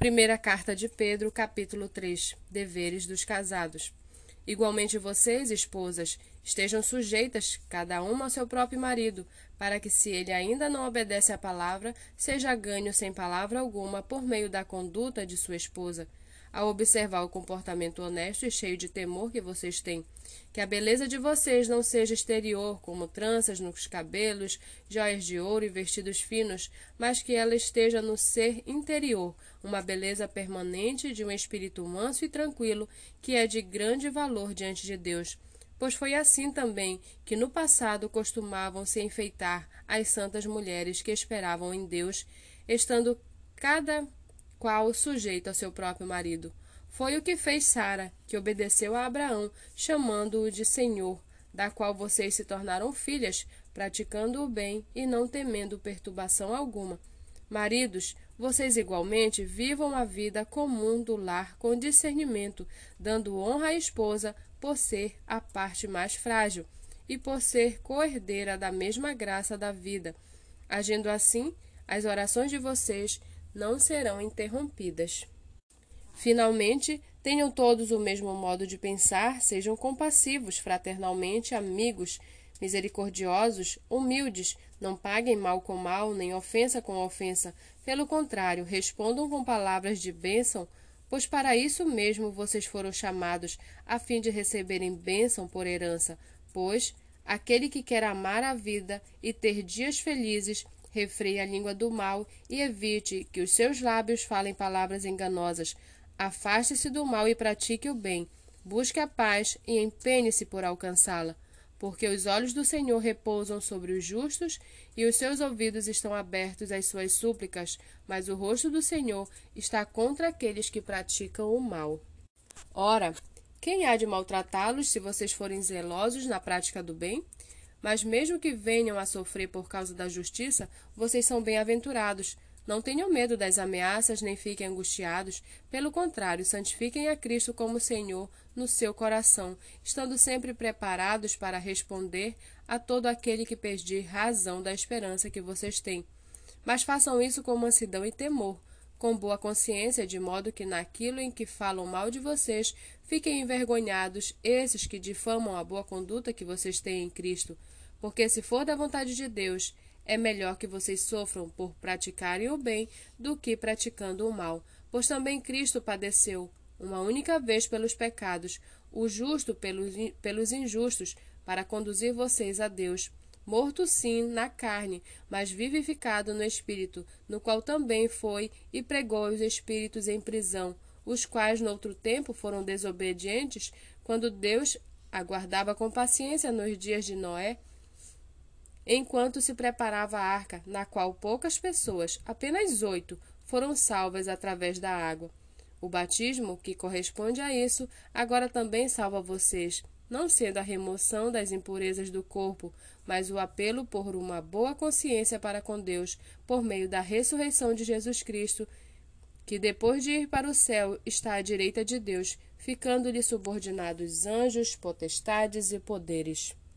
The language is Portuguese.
Primeira carta de Pedro, capítulo 3. Deveres dos casados. Igualmente vocês, esposas, estejam sujeitas, cada uma ao seu próprio marido, para que, se ele ainda não obedece à palavra, seja ganho sem palavra alguma por meio da conduta de sua esposa ao observar o comportamento honesto e cheio de temor que vocês têm. Que a beleza de vocês não seja exterior, como tranças nos cabelos, joias de ouro e vestidos finos, mas que ela esteja no ser interior, uma beleza permanente de um espírito manso e tranquilo, que é de grande valor diante de Deus. Pois foi assim também que no passado costumavam se enfeitar as santas mulheres que esperavam em Deus, estando cada qual sujeito ao seu próprio marido. Foi o que fez Sara, que obedeceu a Abraão, chamando-o de Senhor, da qual vocês se tornaram filhas, praticando o bem e não temendo perturbação alguma. Maridos, vocês igualmente vivam a vida comum do lar com discernimento, dando honra à esposa por ser a parte mais frágil e por ser coerdeira da mesma graça da vida. Agindo assim, as orações de vocês não serão interrompidas. Finalmente, tenham todos o mesmo modo de pensar, sejam compassivos, fraternalmente amigos, misericordiosos, humildes, não paguem mal com mal, nem ofensa com ofensa. Pelo contrário, respondam com palavras de bênção, pois para isso mesmo vocês foram chamados, a fim de receberem bênção por herança. Pois aquele que quer amar a vida e ter dias felizes, refreie a língua do mal e evite que os seus lábios falem palavras enganosas. Afaste-se do mal e pratique o bem. Busque a paz e empenhe-se por alcançá-la, porque os olhos do Senhor repousam sobre os justos e os seus ouvidos estão abertos às suas súplicas, mas o rosto do Senhor está contra aqueles que praticam o mal. Ora, quem há de maltratá-los se vocês forem zelosos na prática do bem? Mas mesmo que venham a sofrer por causa da justiça, vocês são bem-aventurados. Não tenham medo das ameaças, nem fiquem angustiados. Pelo contrário, santifiquem a Cristo como Senhor no seu coração, estando sempre preparados para responder a todo aquele que pedir razão da esperança que vocês têm. Mas façam isso com mansidão e temor, com boa consciência, de modo que naquilo em que falam mal de vocês, fiquem envergonhados esses que difamam a boa conduta que vocês têm em Cristo. Porque se for da vontade de Deus, é melhor que vocês sofram por praticarem o bem do que praticando o mal. Pois também Cristo padeceu uma única vez pelos pecados, o justo pelos, pelos injustos, para conduzir vocês a Deus. Morto sim na carne, mas vivificado no espírito, no qual também foi e pregou os espíritos em prisão, os quais no outro tempo foram desobedientes, quando Deus aguardava com paciência nos dias de Noé enquanto se preparava a arca, na qual poucas pessoas, apenas oito, foram salvas através da água. O batismo, que corresponde a isso, agora também salva vocês, não sendo a remoção das impurezas do corpo, mas o apelo por uma boa consciência para com Deus, por meio da ressurreição de Jesus Cristo, que depois de ir para o céu está à direita de Deus, ficando-lhe subordinados anjos, potestades e poderes.